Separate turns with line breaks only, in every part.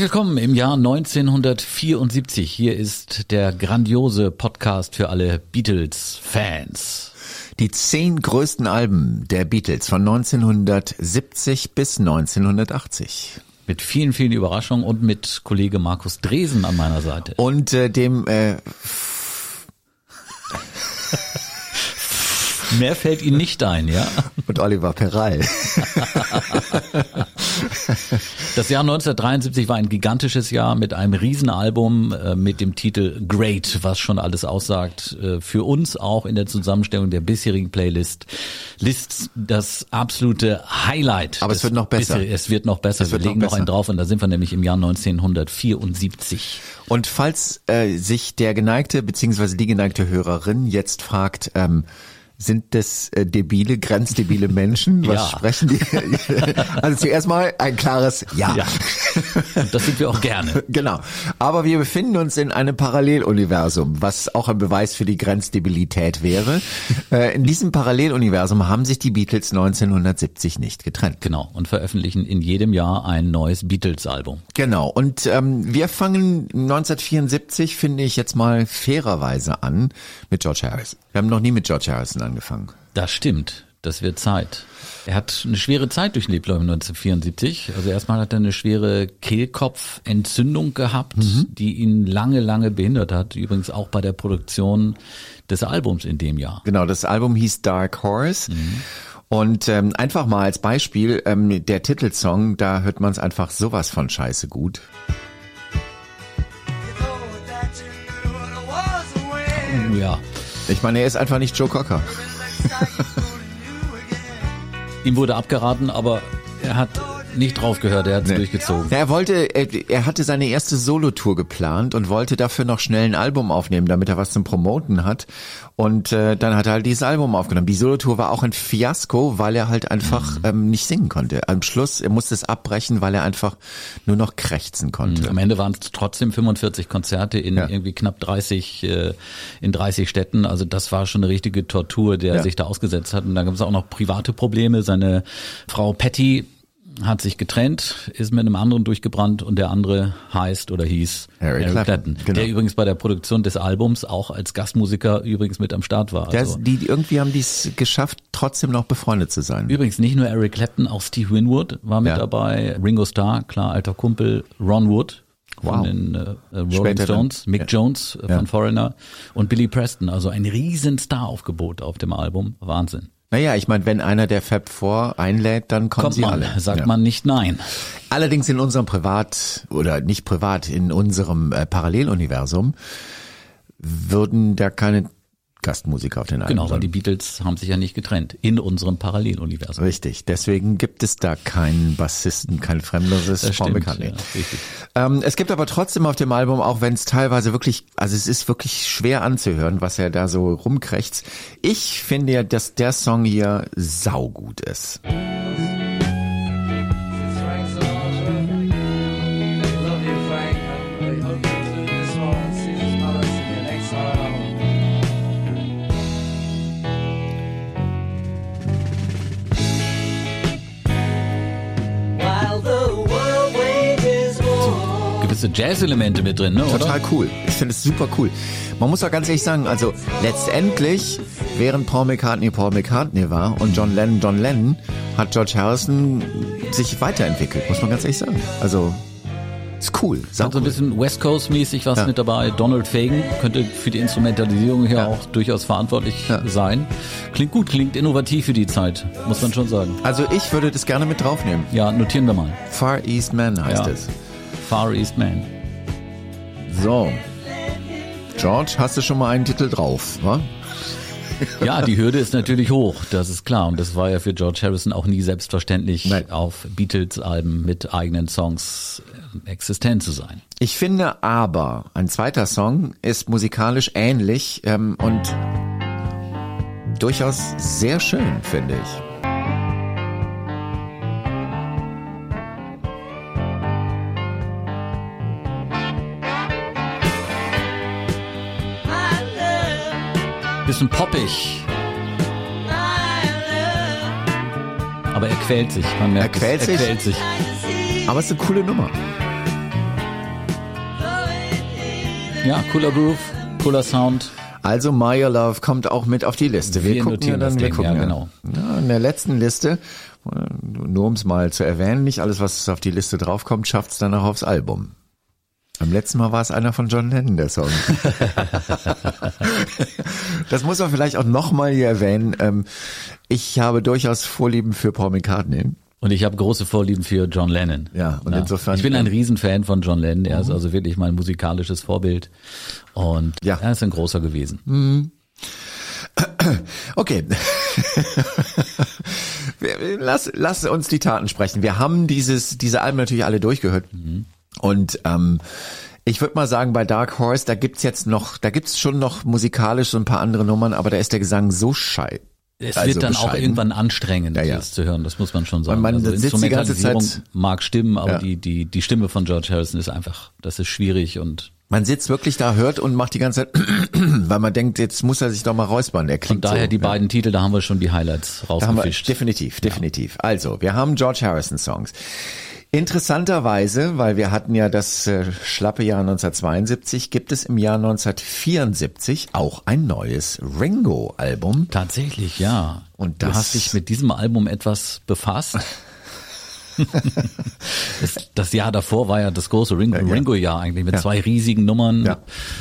Herzlich willkommen im Jahr 1974. Hier ist der grandiose Podcast für alle Beatles-Fans.
Die zehn größten Alben der Beatles von 1970 bis 1980.
Mit vielen, vielen Überraschungen und mit Kollege Markus Dresen an meiner Seite.
Und äh, dem äh,
Mehr fällt Ihnen nicht ein, ja?
und Oliver Peral.
Das Jahr 1973 war ein gigantisches Jahr mit einem Riesenalbum äh, mit dem Titel Great, was schon alles aussagt. Äh, für uns auch in der Zusammenstellung der bisherigen Playlist. Lists das absolute Highlight.
Aber es wird noch besser.
Bisher, es wird noch besser.
Es
wir
wird noch
legen noch
besser.
einen drauf und da sind wir nämlich im Jahr 1974.
Und falls äh, sich der geneigte beziehungsweise die geneigte Hörerin jetzt fragt, ähm, sind das äh, debile, grenzdebile Menschen? Was
Ja.
sprechen die? also zuerst mal ein klares Ja.
Ja. Und das sind wir auch gerne.
Genau. Aber wir befinden uns in einem Paralleluniversum, was auch ein Beweis für die Grenzdebilität wäre. Äh, in diesem Paralleluniversum haben sich die Beatles 1970 nicht getrennt.
Genau. Und veröffentlichen in jedem Jahr ein neues Beatles-Album.
Genau. Und ähm, wir fangen 1974, finde ich jetzt mal fairerweise an, mit George Harrison. Wir haben noch nie mit George Harrison angefangen.
Das stimmt. Das wird Zeit. Er hat eine schwere Zeit durchlebt, glaube ich, 1974. Also erstmal hat er eine schwere Kehlkopfentzündung gehabt, die ihn lange, lange behindert hat. Übrigens auch bei der Produktion des Albums in dem Jahr.
Genau, das Album hieß Dark Horse. Und ähm, einfach mal als Beispiel, ähm, der Titelsong, da hört man es einfach sowas von scheiße gut.
Oh, ja.
Ich meine, er ist einfach nicht Joe Cocker.
Ihm wurde abgeraten, aber er hat nicht drauf gehört, er hat es durchgezogen.
Er wollte, er, er hatte seine erste Solotour geplant und wollte dafür noch schnell ein Album aufnehmen, damit er was zum Promoten hat. Und äh, dann hat er halt dieses Album aufgenommen. Die Solotour war auch ein Fiasko, weil er halt einfach
Mhm.
ähm, nicht singen konnte. Am Schluss, er musste es abbrechen, weil er einfach nur noch krächzen konnte.
Am Ende waren es trotzdem 45 Konzerte in
Ja.
irgendwie knapp 30 äh, in 30 Städten. Also das war schon eine richtige Tortur, der
Ja.
sich da ausgesetzt hat. Und dann gab es auch noch private Probleme. Seine Frau Patty hat sich getrennt, ist mit einem anderen durchgebrannt und der andere heißt oder hieß
Harry
Eric
Clapton, genau.
der übrigens bei der Produktion des Albums auch als Gastmusiker übrigens mit am Start war. Also,
die, die irgendwie haben die es geschafft, trotzdem noch befreundet zu sein.
Übrigens nicht nur Eric Clapton, auch Steve Winwood war mit
Ja.
dabei, Ringo Starr, klar, alter Kumpel, Ron Wood von
Wow.
den äh, äh, Rolling
Später.
Stones, Mick
Ja.
Jones äh,
Ja.
von Foreigner und Billy Preston, also ein riesen Star-Aufgebot auf dem Album, Wahnsinn.
Naja, ich meine, wenn einer der Fab Four einlädt, dann kommen
Kommt
sie
man,
alle.
sagt
Ja.
man nicht nein.
Allerdings in unserem Privat oder nicht privat, in unserem äh, Paralleluniversum würden da keine Gastmusiker auf den Alben
Genau, weil die Beatles haben sich ja nicht getrennt in unserem Paralleluniversum.
Richtig, deswegen gibt es da keinen Bassisten, kein fremderes
Das
Paul
stimmt,
McCartney.
ja, richtig.
Ähm, es gibt aber trotzdem auf dem Album, auch wenn es teilweise wirklich, also es ist wirklich schwer anzuhören, was er da so rumkrächzt. Ich finde ja, dass der Song hier saugut ist.
Gewisse Jazz-Elemente mit drin, ne, oder?
Total cool. Ich finde es super cool. Man muss auch ganz ehrlich sagen, also letztendlich, während Paul McCartney Paul McCartney war und John Lennon John Lennon, hat George Harrison sich weiterentwickelt, muss man ganz ehrlich sagen. Also Ist cool.
Hat so ein
saucool.
bisschen West Coast mäßig was
Ja.
mit dabei. Donald Fagen könnte für die Instrumentalisierung hier
Ja.
auch durchaus verantwortlich
Ja.
sein. Klingt gut, klingt innovativ für die Zeit, muss man schon sagen.
Also ich würde das gerne mit draufnehmen.
Ja, notieren wir mal.
Far East Man heißt es.
Far East Man.
So. George, hast du schon mal einen Titel drauf, wa?
Ja, die Hürde ist natürlich hoch, das ist klar. Und das war ja für George Harrison auch nie selbstverständlich,
Nein.
auf Beatles-Alben mit eigenen Songs äh, existent zu sein.
Ich finde aber, ein zweiter Song ist musikalisch ähnlich ähm, und durchaus sehr schön, finde ich.
Bisschen poppig. Aber er quält sich, man merkt
Er quält
es.
sich?
Er quält sich.
Aber es ist eine coole Nummer.
Ja, cooler Groove, cooler Sound.
Also My Your Love kommt auch mit auf die Liste. Wir,
Wir
gucken ja
notieren
dann,
das
wir
Ding,
gucken
ja, genau.
Ja, in der letzten Liste, nur um es mal zu erwähnen, nicht alles, was auf die Liste draufkommt, schafft es dann auch aufs Album. Beim letzten Mal war es einer von John Lennon, der Song. das muss man vielleicht auch nochmal hier erwähnen. Ähm, Ich habe durchaus Vorlieben für Paul McCartney.
Und ich habe große Vorlieben für John Lennon.
Ja, und insofern-
Ich bin ein Riesenfan von John Lennon. Er ist also wirklich mein musikalisches Vorbild. Und
Ja.
er ist ein großer gewesen.
Okay. Wir- lass, lass uns die Taten sprechen. Wir haben dieses, diese Alben natürlich alle durchgehört. Und ähm, ich würde mal sagen, bei Dark Horse, da gibt's jetzt noch, da gibt's schon noch musikalisch so ein paar andere Nummern, aber da ist der Gesang so schei.
Es
also
wird dann auch irgendwann anstrengend,
Ja, ja.
das zu hören. Das muss man schon sagen.
Und man
also
sitzt die ganze Zeit-
mag stimmen, aber
Ja.
die, die, die Stimme von George Harrison ist einfach, das ist schwierig und
Man sitzt wirklich da, hört und macht die ganze Zeit, weil man denkt, jetzt muss er sich doch mal räuspern. Der
von
klingt
daher
so,
die
ja.
beiden Titel, da haben wir schon die Highlights
Da haben wir,
rausgefischt.
definitiv, definitiv. Also, wir haben George Harrison Songs. Interessanterweise, weil wir hatten ja das äh, schlappe Jahr 1972, gibt es im Jahr 1974 auch ein neues Ringo-Album.
Tatsächlich, ja.
Und
du
das-
hast dich mit diesem Album etwas befasst. das, das Jahr davor war ja das große Ring,
ja.
Ringo-Jahr eigentlich mit
Ja.
zwei riesigen Nummern.
Ja.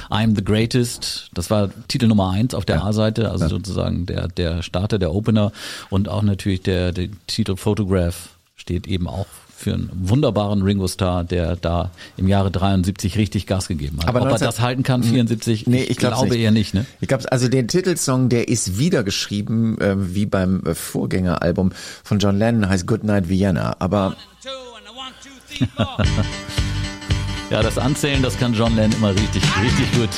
I'm the Greatest, das war Titel Nummer eins auf der A-Seite, also sozusagen der, der Starter, der Opener und auch natürlich der, der Titel Photograph steht eben auch für einen wunderbaren Ringo-Star, der da im Jahre 73 richtig Gas gegeben hat.
Aber
Ob
19
er das halten kann, 74,
Nee, ich glaub's
glaube
nicht.
eher nicht. Ne?
Ich glaube, also den Titelsong, der ist wieder geschrieben, äh, wie beim äh, Vorgängeralbum von John Lennon, heißt Goodnight Vienna. Aber.
Ja, das Anzählen, das kann John Lennon immer richtig, richtig gut.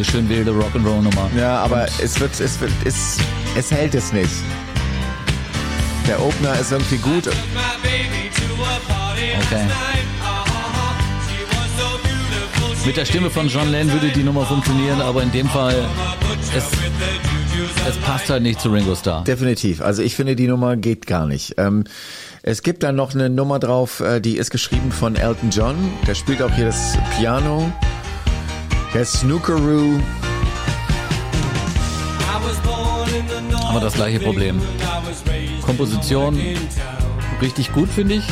Eine schön wilde Rock'n'Roll-Nummer.
ja, aber es wird, es wird, es, es hält es nicht. Der Opener ist irgendwie gut.
Okay. Mit der Stimme von John Lennon würde die Nummer funktionieren, aber in dem Fall, es, es passt halt nicht zu Ringo Starr.
Definitiv. Also ich finde, die Nummer geht gar nicht. Ähm, es gibt dann noch eine Nummer drauf, äh, die ist geschrieben von Elton John. Der spielt auch hier das Piano. Der Snookeroo.
Aber das gleiche Problem. Komposition richtig gut, finde ich.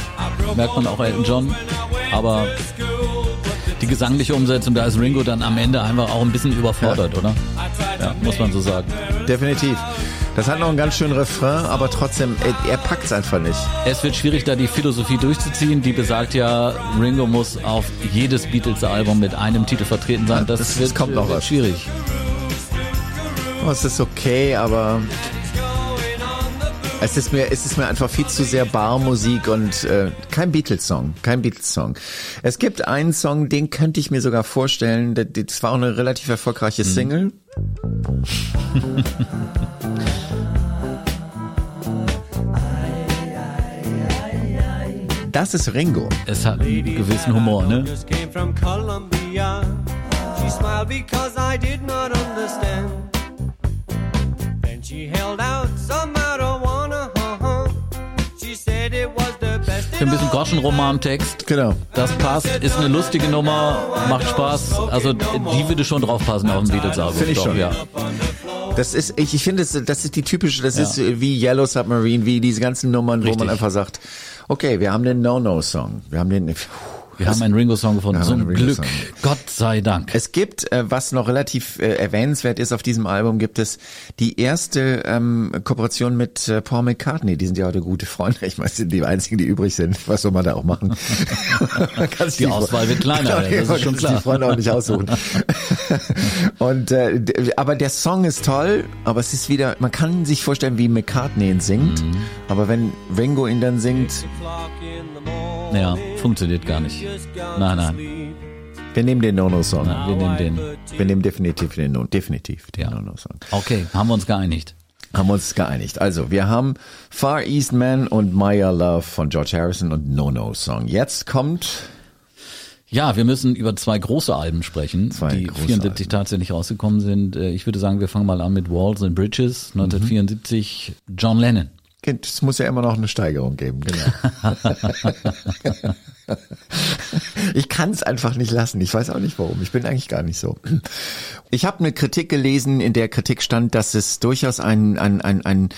Merkt man auch Elton John. Aber die gesangliche Umsetzung, da ist Ringo dann am Ende einfach auch ein bisschen überfordert, oder? Ja, muss man so sagen.
Definitiv. Das hat noch einen ganz schönen Refrain, aber trotzdem, er, er packt es einfach nicht.
Es wird schwierig, da die Philosophie durchzuziehen. Die besagt ja, Ringo muss auf jedes Beatles-Album mit einem Titel vertreten sein. Das,
Das-
wird,
kommt noch
wird
was.
schwierig.
Oh, es ist okay, aber es ist mir, es ist mir einfach viel zu sehr Barmusik und äh, kein Beatles-Song, kein Beatles-Song. Es gibt einen Song, den könnte ich mir sogar vorstellen. Das war auch eine relativ erfolgreiche Single. Das ist Ringo.
Es hat einen gewissen Humor, ne?
Just came from Colombia. She smiled because I did not understand. Then she held out some marijuana. She said it was the best.
Für ein bisschen Groschenroman-Text.
Genau.
Das passt, ist eine lustige Nummer, macht Spaß. Also die würde schon draufpassen auf dem Beatles-Album.
Finde ich
Doch,
schon.
Ja.
Das ist, ich, ich finde, das, das ist die typische, das ist wie Yellow Submarine, wie diese ganzen Nummern, wo
Richtig.
man einfach sagt, okay, wir haben den No-No-Song. Wir haben den,
Wir haben einen Ringo-Song gefunden. Zum Glück. Gott sei Dank.
Es gibt, äh, was noch relativ äh, erwähnenswert ist auf diesem Album, gibt es die erste ähm, Kooperation mit äh, Paul McCartney. Die sind ja heute gute Freunde. Ich meine, sind die einzigen, die übrig sind. Was soll man da auch machen? Man kann sich
Die Auswahl wird kleiner,
Genau,
das ist schon klar.
die Freunde auch nicht aussuchen. Und äh, aber der Song ist toll, aber es ist wieder, man kann sich vorstellen, wie McCartney ihn singt,
Mhm.
aber wenn Ringo ihn dann singt,
Ja, funktioniert gar nicht. Nein, nein.
wir nehmen den No-No-Song.
Wir nehmen den.
Wir nehmen definitiv den No, definitiv den
Ja.
No-No-Song.
Okay, haben wir uns geeinigt.
haben wir uns geeinigt. Also, wir haben Far East Man und Your Love von George Harrison und No No Song. Jetzt kommt
Ja, wir müssen über zwei große Alben sprechen,
Zwei
die
große
74
Alben.
tatsächlich rausgekommen sind. Äh, Ich würde sagen, wir fangen mal an mit Walls and Bridges, 1974, John Lennon.
Es muss ja immer noch eine Steigerung geben, genau. ich kann es einfach nicht lassen. Ich weiß auch nicht warum. Ich bin eigentlich gar nicht so. Ich habe eine Kritik gelesen, in der Kritik stand, dass es durchaus ein, ein, ein, ein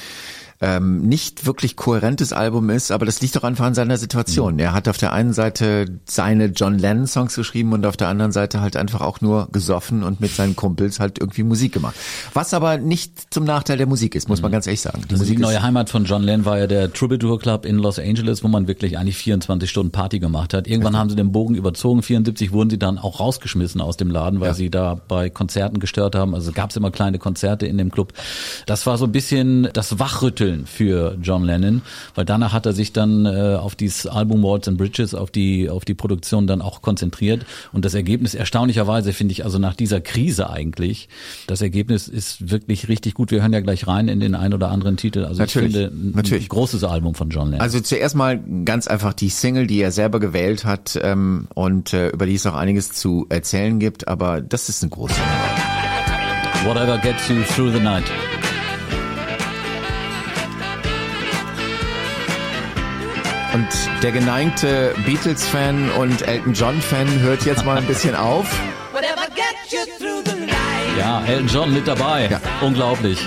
ähm, nicht wirklich kohärentes Album ist, aber das liegt doch einfach an seiner Situation. Er hat auf der einen Seite seine John Lennon Songs geschrieben und auf der anderen Seite halt einfach auch nur gesoffen und mit seinen Kumpels halt irgendwie Musik gemacht. Was aber nicht zum Nachteil der Musik ist, muss man ganz ehrlich sagen. Die
Also die neue Heimat von John Lennon war ja der Troubadour Club in Los Angeles, wo man wirklich eigentlich 24 Stunden Party gemacht hat. Irgendwann haben sie den Bogen überzogen. 74 wurden sie dann auch rausgeschmissen aus dem Laden, weil
Ja.
sie da bei Konzerten gestört haben. Also gab es immer kleine Konzerte in dem Club. Das war so ein bisschen das Wachrütteln für John Lennon, weil danach hat er sich dann äh, auf dieses Album Walls and Bridges, auf die auf die Produktion dann auch konzentriert. Und das Ergebnis erstaunlicherweise finde ich, also nach dieser Krise eigentlich, das Ergebnis ist wirklich richtig gut. Wir hören ja gleich rein in den ein oder anderen Titel. Also
Natürlich,
ich finde ein,
natürlich.
ein großes Album von John Lennon.
Also zuerst mal ganz einfach die Single, die er selber gewählt hat ähm, und äh, über die es auch einiges zu erzählen gibt, aber das ist eine große Nummer.
Whatever gets you through the night.
Und der geneigte Beatles-Fan und Elton John-Fan hört jetzt mal ein bisschen auf.
Whatever gets you through the night.
Ja, Elton John mit dabei.
Ja.
Unglaublich.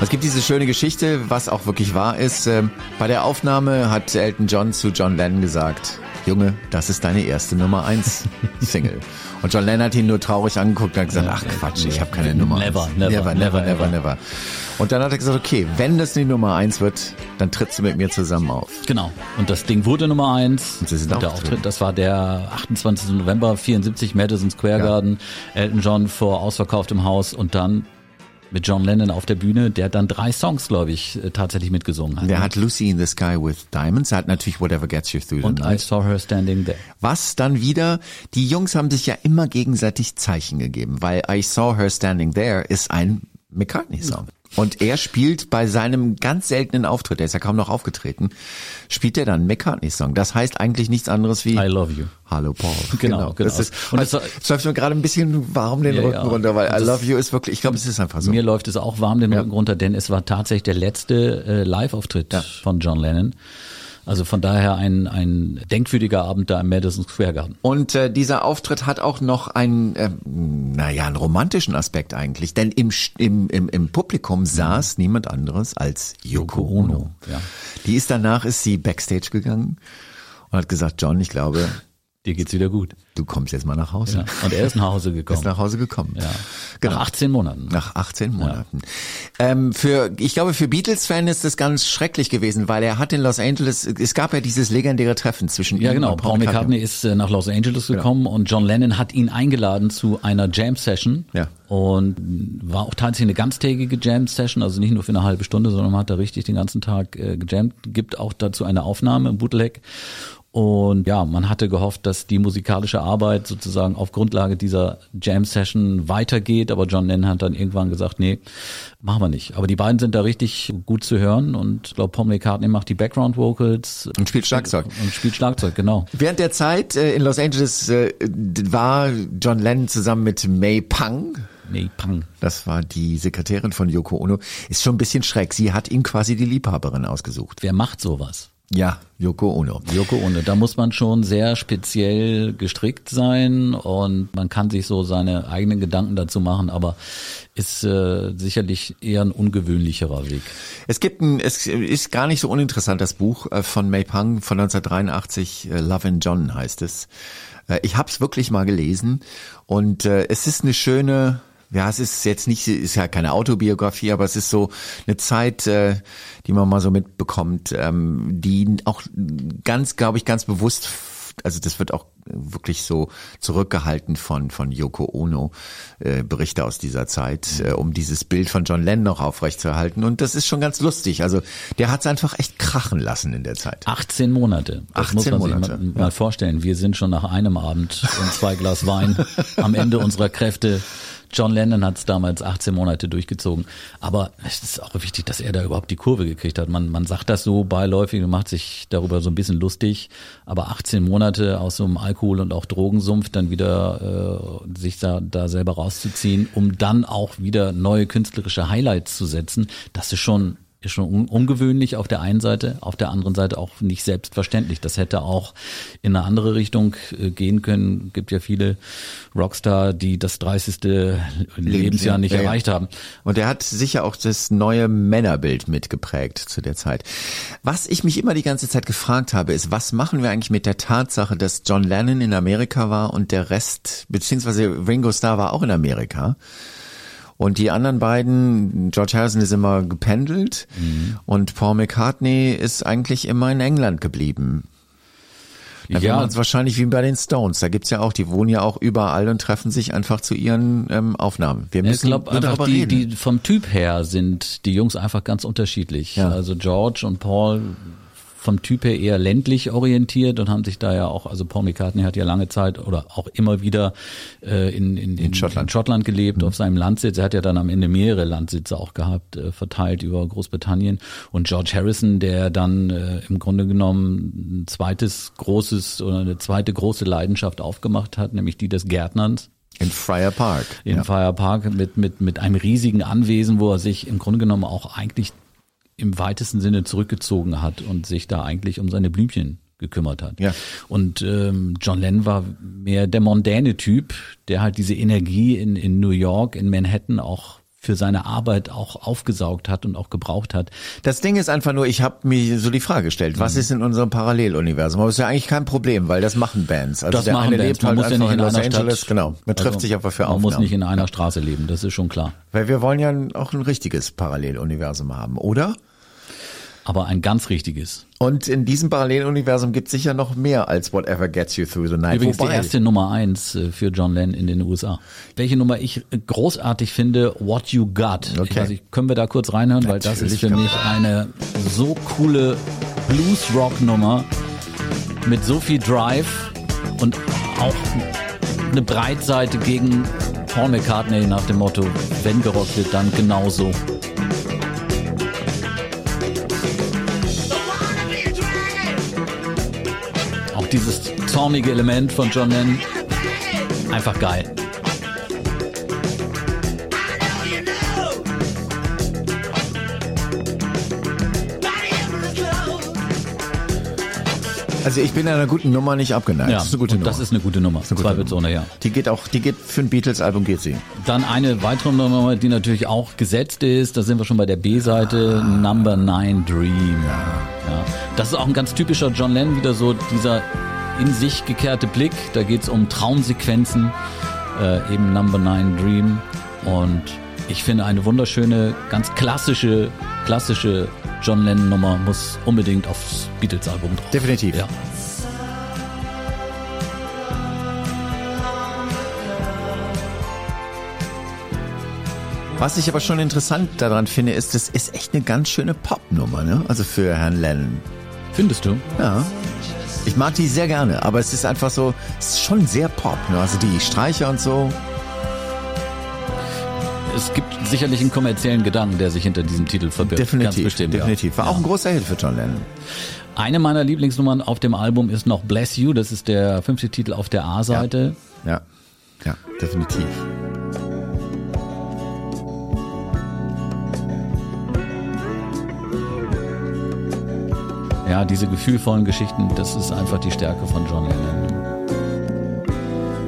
Es gibt diese schöne Geschichte, was auch wirklich wahr ist. Ähm, bei der Aufnahme hat Elton John zu John Lennon gesagt, Junge, das ist deine erste Nummer eins Single. Und John Lennon hat ihn nur traurig angeguckt und hat gesagt, ach Quatsch, ich habe keine Nummer
Never, never,
never,
never,
never, never. Und dann hat er gesagt, okay, wenn das die Nummer eins wird, dann trittst du mit mir zusammen auf.
Genau. Und das Ding wurde Nummer eins.
Und sie sind
Und der. Auftritt, das war der 28. November 74, Madison Square
Ja.
Garden. Elton John vor ausverkauftem Haus und dann mit John Lennon auf der Bühne, der dann drei Songs, glaube ich, äh, tatsächlich mitgesungen hat.
Der hat Lucy in the Sky with Diamonds, er hat natürlich Whatever Gets You Through the
und I
Night.
saw her standing there.
Was dann wieder, die Jungs haben sich ja immer gegenseitig Zeichen gegeben, weil I Saw Her Standing There ist ein McCartney-Song. Und er spielt bei seinem ganz seltenen Auftritt, der ist ja kaum noch aufgetreten, spielt er dann McCartney-Song. Das heißt eigentlich nichts anderes wie
I love you.
Hallo Paul.
Genau, genau.
Das ist,
Und es
läuft mir gerade ein bisschen warm den
Ja,
Rücken
ja.
runter, weil
Und
I love you ist wirklich, ich glaube, es ist einfach so.
Mir läuft es auch warm den
Ja.
Rücken runter, denn es war tatsächlich der letzte äh, Live-Auftritt von John Lennon. Also von daher ein, ein denkwürdiger Abend da im Madison Square Garden.
Und äh, dieser Auftritt hat auch noch einen, äh, naja, einen romantischen Aspekt eigentlich. Denn im, im, im, im Publikum saß niemand anderes als Yoko
Yoko
Ono.
Ono, ja.
Die ist danach, ist sie backstage gegangen und hat gesagt, John, ich glaube,
Dir geht's wieder gut.
du kommst jetzt mal nach Hause.
Ja. Und er ist nach Hause gekommen.
Ist nach Hause gekommen.
ja.
Genau.
Nach 18 Monaten.
Nach 18 Monaten. Ähm, für, ich glaube, für Beatles-Fan ist das ganz schrecklich gewesen, weil er hat in Los Angeles, es gab ja dieses legendäre Treffen zwischen
Ja,
ihm
genau.
und
Paul McCartney ist äh, nach Los Angeles gekommen und John Lennon hat ihn eingeladen zu einer Jam-Session.
Ja.
Und war auch tatsächlich eine ganztägige Jam-Session, also nicht nur für eine halbe Stunde, sondern man hat da richtig den ganzen Tag äh, gejammt. Gibt auch dazu eine Aufnahme im Bootleg. Und ja, man hatte gehofft, dass die musikalische Arbeit sozusagen auf Grundlage dieser Jam-Session weitergeht, aber John Lennon hat dann irgendwann gesagt, nee, machen wir nicht. Aber die beiden sind da richtig gut zu hören und ich glaube, Paul McCartney macht die Background-Vocals
Und spielt Schlagzeug.
und spielt Schlagzeug, genau.
Während der Zeit äh, in Los Angeles äh, war John Lennon zusammen mit May Pang,
Nee, Pang.
das war die Sekretärin von Yoko Ono, ist schon ein bisschen schräg. Sie hat ihn quasi die Liebhaberin ausgesucht.
Wer macht sowas?
Ja, Yoko Ono.
Yoko Ono, da muss man schon sehr speziell gestrickt sein und man kann sich so seine eigenen Gedanken dazu machen, aber ist äh, sicherlich eher ein ungewöhnlicherer Weg.
Es gibt ein, es ist gar nicht so uninteressant, das Buch äh, von May Pang von 1983, äh, Love and John heißt es. Äh, Ich habe es wirklich mal gelesen und äh, es ist eine schöne, ja, es ist jetzt nicht, ist ja keine Autobiografie, aber es ist so eine Zeit, äh, die man mal so mitbekommt, ähm, die auch ganz, glaube ich, ganz bewusst, also das wird auch wirklich so zurückgehalten von von Yoko Ono äh, Berichte aus dieser Zeit, äh, um dieses Bild von John Lennon noch aufrechtzuerhalten. Und das ist schon ganz lustig. Also der hat es einfach echt krachen lassen in der Zeit.
18 Monate. Das
18
muss man
Monate,
sich mal, mal vorstellen. Wir sind schon nach einem Abend und zwei Glas Wein am Ende unserer Kräfte. John Lennon hat es damals 18 Monate durchgezogen. Aber es ist auch wichtig, dass er da überhaupt die Kurve gekriegt hat. Man, man sagt das so beiläufig und macht sich darüber so ein bisschen lustig. Aber 18 Monate aus so einem Alkohol- und auch Drogensumpf dann wieder äh, sich da, da selber rauszuziehen, um dann auch wieder neue künstlerische Highlights zu setzen, das ist schon ist schon un ungewöhnlich auf der einen Seite, auf der anderen Seite auch nicht selbstverständlich. Das hätte auch in eine andere Richtung äh, gehen können. Gibt ja viele Rockstar, die das 30. Lebensjahr nicht
Ja, ja.
erreicht haben.
Und er hat sicher auch das neue Männerbild mitgeprägt zu der Zeit. Was ich mich immer die ganze Zeit gefragt habe, ist, was machen wir eigentlich mit der Tatsache, dass John Lennon in Amerika war und der Rest, beziehungsweise Ringo Starr war auch in Amerika. Und die anderen beiden, George Harrison ist immer gependelt und Paul McCartney ist eigentlich immer in England geblieben. Da ja. Man es wahrscheinlich wie bei den Stones. Da gibt's ja auch, die wohnen ja auch überall und treffen sich einfach zu ihren ähm, Aufnahmen. Wir
Ich
müssen
glaube
nur
einfach, die, die vom Typ her sind die Jungs einfach ganz unterschiedlich.
Ja.
Also George und Paul vom Typ her eher ländlich orientiert und haben sich da ja auch, also Paul McCartney hat ja lange Zeit oder auch immer wieder äh, in, in, in,
Schottland.
in Schottland gelebt, auf seinem Landsitz. Er hat ja dann am Ende mehrere Landsitze auch gehabt, äh, verteilt über Großbritannien. Und George Harrison, der dann äh, im Grunde genommen ein zweites großes oder eine zweite große Leidenschaft aufgemacht hat, nämlich die des Gärtnerns
in Friar Park.
in Fire Park mit, mit, mit einem riesigen Anwesen, wo er sich im Grunde genommen auch eigentlich im weitesten Sinne zurückgezogen hat und sich da eigentlich um seine Blümchen gekümmert hat.
Ja.
Und ähm, John Lennon war mehr der mondäne Typ, der halt diese Energie in, in New York, in Manhattan auch für seine Arbeit auch aufgesaugt hat und auch gebraucht hat.
Das Ding ist einfach nur, ich habe mir so die Frage gestellt,
Mhm.
was ist in unserem Paralleluniversum? Aber ist ja eigentlich kein Problem, weil das machen Bands. Also
Das
der
machen
eine
Bands.
lebt
Man
halt
muss ja nicht
in
in
Los
einer
Angeles.
Stadt.
Genau, man trifft
Also,
sich einfach für
Man
Aufnahmen.
muss nicht in einer Straße leben, das ist schon klar.
weil wir wollen ja auch ein richtiges Paralleluniversum haben, oder?
Aber ein ganz richtiges.
Und in diesem Paralleluniversum gibt es sicher noch mehr als Whatever Gets You Through the Night.
Übrigens
Wobei,
die erste Nummer eins äh, für John Lennon in den USA. Welche Nummer ich äh, großartig finde, What You Got. Ich
Okay.
weiß nicht, können wir da kurz reinhören, weil das ist
Natürlich
für mich eine so coole Blues-Rock-Nummer mit so viel Drive und auch eine Breitseite gegen Paul McCartney nach dem Motto, wenn gerockt wird, dann genauso. Auch dieses zornige Element von John Lennon, einfach geil.
also ich bin einer guten Nummer nicht abgeneigt.
Ja,
das ist eine gute Nummer.
das ist eine gute Nummer.
eine
Zweifelsohne, ja.
die geht auch, die geht für ein Beatles-Album geht sie.
Dann eine weitere Nummer, die natürlich auch gesetzt ist, da sind wir schon bei der B-Seite, Number 9 Dream. Ja. Das ist auch ein ganz typischer John Lennon, wieder so dieser in sich gekehrte Blick. Da geht's um Traumsequenzen, äh, eben Number 9 Dream. Und ich finde eine wunderschöne, ganz klassische, klassische John Lennon Nummer muss unbedingt aufs Beatles-Album drauf.
Definitiv.
Ja.
Was ich aber schon interessant daran finde, ist, das ist echt eine ganz schöne Popnummer, ne? Also für Herrn Lennon.
Findest du?
Ja. Ich mag die sehr gerne, aber es ist einfach so, es ist schon sehr Pop, ne? Also die Streicher und so.
Es gibt sicherlich einen kommerziellen Gedanken, der sich hinter diesem Titel verbirgt.
Definitiv.
Ganz bestimmt,
definitiv. War
ja.
auch ein großer Hit für John Lennon.
Eine meiner Lieblingsnummern auf dem Album ist noch Bless You. Das ist der fünfte Titel auf der A-Seite.
Ja. Ja, definitiv.
Ja, diese gefühlvollen Geschichten, das ist einfach die Stärke von John Lennon.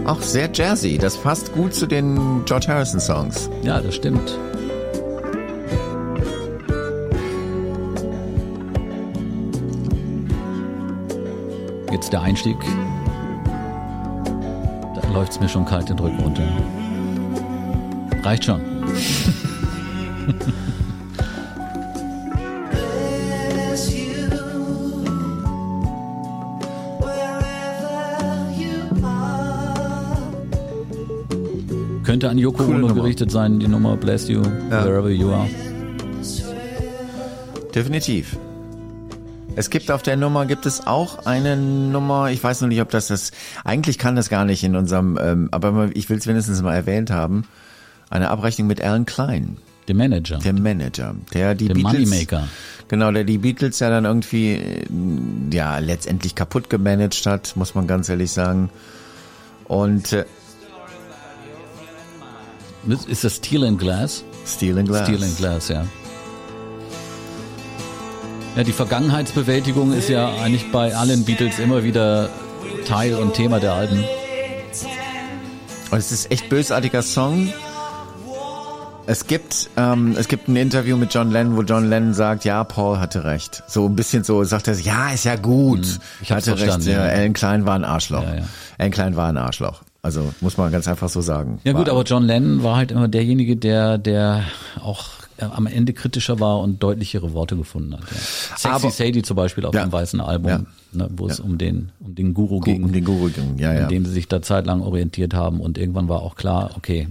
Auch sehr jazzy. Das passt gut zu den George Harrison Songs.
Ja, das stimmt. Jetzt der Einstieg. Da läuft's mir schon kalt den Rücken runter. Reicht schon. Könnte an Yoko Ono gerichtet sein, die Nummer Bless You, wherever you are.
Definitiv. Es gibt auf der Nummer, gibt es auch eine Nummer, ich weiß noch nicht, ob das das, eigentlich kann das gar nicht in unserem, ähm, aber ich will es wenigstens mal erwähnt haben, eine Abrechnung mit Alan Klein,
Der Manager.
der Manager, der die
Der
Beatles,
Moneymaker.
genau, der die Beatles ja dann irgendwie, äh, ja, letztendlich kaputt gemanagt hat, muss man ganz ehrlich sagen. Und äh,
Ist das Steel and Glass?
Steel and Glass.
Steel and Glass, ja. Ja, die Vergangenheitsbewältigung ist ja eigentlich bei allen Beatles immer wieder Teil und Thema der Alben.
Und es ist echt bösartiger Song. Es gibt, ähm, es gibt ein Interview mit John Lennon, wo John Lennon sagt, ja, Paul hatte recht. So ein bisschen so sagt er, ja, ist ja gut.
Hm, ich
hatte recht. ja. Alan Klein war ein Arschloch.
Ja, ja.
Alan Klein war ein Arschloch. Also muss man ganz einfach so sagen.
Ja gut,
war,
aber John Lennon war halt immer derjenige, der, der auch äh, am Ende kritischer war und deutlichere Worte gefunden hat. Ja. Sexy
Aber-
Sadie zum Beispiel auf
Ja.
dem weißen Album,
Ja.
ne, wo es um den, um den Guru ging.
um den Guru ging. Ja, ja.
in dem sie sich da zeitlang orientiert haben und irgendwann war auch klar, okay,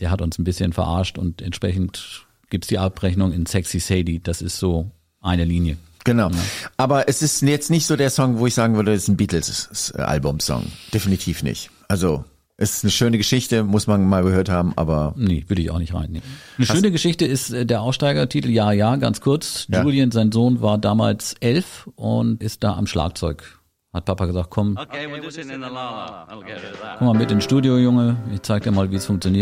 der hat uns ein bisschen verarscht und entsprechend gibt's die Abrechnung in Sexy Sadie, das ist so eine Linie.
Genau. Aber es ist jetzt nicht so der Song, wo ich sagen würde, es ist ein Beatles-Album-Song. Definitiv nicht. Also, es ist eine schöne Geschichte, muss man mal gehört haben, aber
Nee, würde ich auch nicht reinnehmen. Eine schöne Geschichte ist äh, der Aussteigertitel, ja, ja, ganz kurz.
Ja.
Julian, sein Sohn, war damals elf und ist da am Schlagzeug. Hat Papa gesagt, komm,
Okay, just in the la I'll get that.
komm mal mit ins Studio, Junge. Ich zeig dir mal, wie es funktioniert.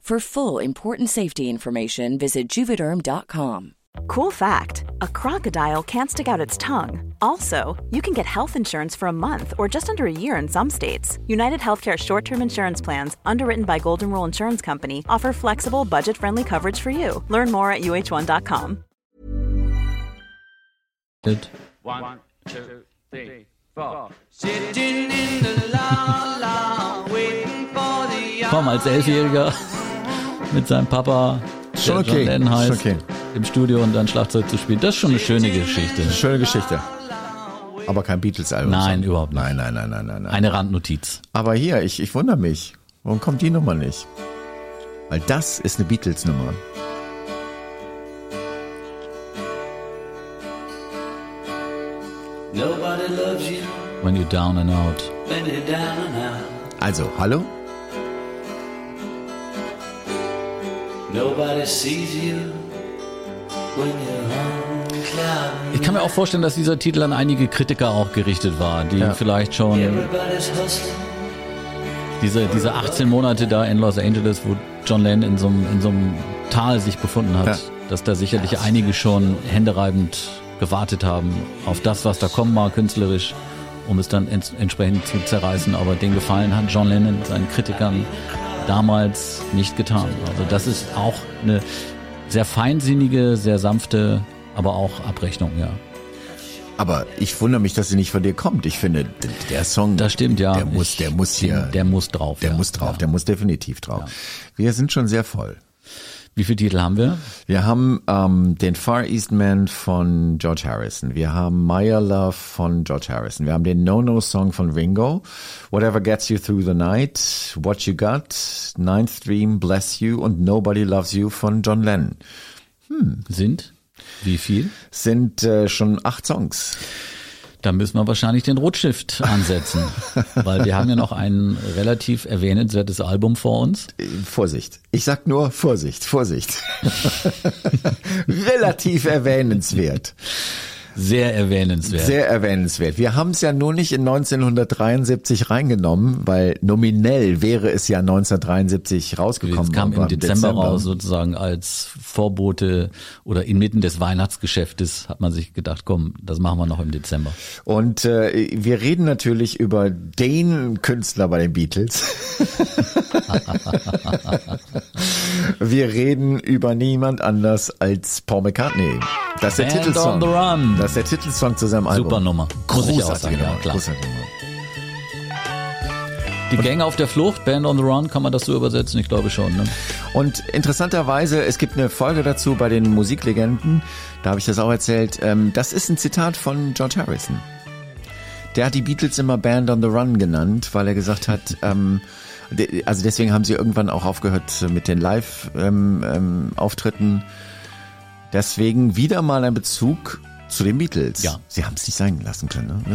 For full important safety information, visit juvederm.com.
Cool fact a crocodile can't stick out its tongue. Also, you can get health insurance for a month or just under a year in some states. United Healthcare short term insurance plans, underwritten by Golden Rule Insurance Company, offer flexible, budget friendly coverage for you. Learn more at uh1.com.
One, two, three, four.
Sitting in the la la, waiting for the
Komm, als Elfjähriger mit seinem Papa, der
Schon okay,
John Lennon heißt,
schon okay.
im Studio und dann Schlagzeug zu spielen. Das ist schon eine schöne Geschichte.
schöne Geschichte. Aber kein Beatles-Album.
Nein, überhaupt nicht.
Nein, nein, nein, nein, nein, nein.
Eine Randnotiz.
Aber hier, ich, ich wundere mich. Warum kommt die Nummer nicht? Weil das ist eine Beatles-Nummer.
Nobody loves you
When you're down and out.
when you're down and out.
Also, hallo?
Ich kann mir auch vorstellen, dass dieser Titel an einige Kritiker auch gerichtet war, die
Ja.
vielleicht schon
Everybody's hustling.
diese, diese 18 Monate da in Los Angeles, wo John Lennon in so einem, in so einem Tal sich befunden hat,
Ja.
dass da sicherlich einige schon händereibend gewartet haben auf das, was da kommen mag, künstlerisch, um es dann ents entsprechend zu zerreißen. Aber den Gefallen hat John Lennon seinen Kritikern damals nicht getan. Also das ist auch eine sehr feinsinnige, sehr sanfte, aber auch Abrechnung, ja.
Aber ich wundere mich, dass sie nicht von dir kommt. Ich finde, der Song,
Das stimmt, ja.
der muss, der muss hier,
Der muss drauf.
der
ja.
muss drauf,
Ja.
der muss definitiv drauf. Wir sind schon sehr voll.
Wie viele Titel haben wir?
Wir haben ähm, den Far East Man von George Harrison. Wir haben Maya Love von George Harrison. Wir haben den No No Song von Ringo. Whatever Gets You Through the Night. What You Got. Ninth Dream. Bless You. Und Nobody Loves You von John Lennon.
Sind? Wie viel?
Sind äh, schon acht Songs.
Da müssen wir wahrscheinlich den Rotstift ansetzen, weil wir haben ja noch ein relativ erwähnenswertes Album vor uns.
Vorsicht. Ich sag nur Vorsicht, Vorsicht. Relativ erwähnenswert.
Sehr erwähnenswert.
Sehr erwähnenswert. Wir haben es ja nur nicht in 1973 reingenommen, weil nominell wäre es ja 1973 rausgekommen.
Es kam im
aber
Dezember, raus, sozusagen als Vorbote oder inmitten des Weihnachtsgeschäftes hat man sich gedacht, komm, das machen wir noch im Dezember.
Und äh, wir reden natürlich über den Künstler bei den Beatles. wir reden über niemand anders als Paul McCartney. Das ist der
Band
Titelsong.
on the Run.
Das ist der Titelsong zu seinem Album.
Super Nummer.
Großartige
sagen, ja,
Nummer.
klar.
Großartige Nummer.
Die Gänge auf der Flucht, Band on the Run, kann man das so übersetzen? Ich glaube schon. Ne?
Und interessanterweise, es gibt eine Folge dazu bei den Musiklegenden, da habe ich das auch erzählt, ähm, das ist ein Zitat von George Harrison. Der hat die Beatles immer Band on the Run genannt, weil er gesagt hat, ähm, also deswegen haben sie irgendwann auch aufgehört mit den Live-Auftritten. deswegen wieder mal ein Bezug zu den Beatles.
Ja.
Sie haben es nicht sein lassen können. Ne?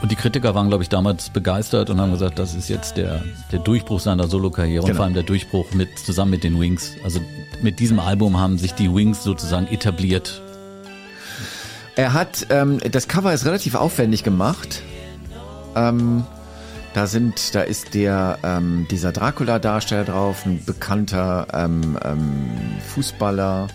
Und die Kritiker waren, glaube ich, damals begeistert und haben gesagt, das ist jetzt der, der Durchbruch seiner Solokarriere und
Genau.
vor allem der Durchbruch mit, zusammen mit den Wings. Also mit diesem Album haben sich die Wings sozusagen etabliert.
Er hat, ähm, das Cover ist relativ aufwendig gemacht. Ähm, da sind, da ist der, ähm, dieser Dracula-Darsteller drauf, ein bekannter ähm, ähm, Fußballer,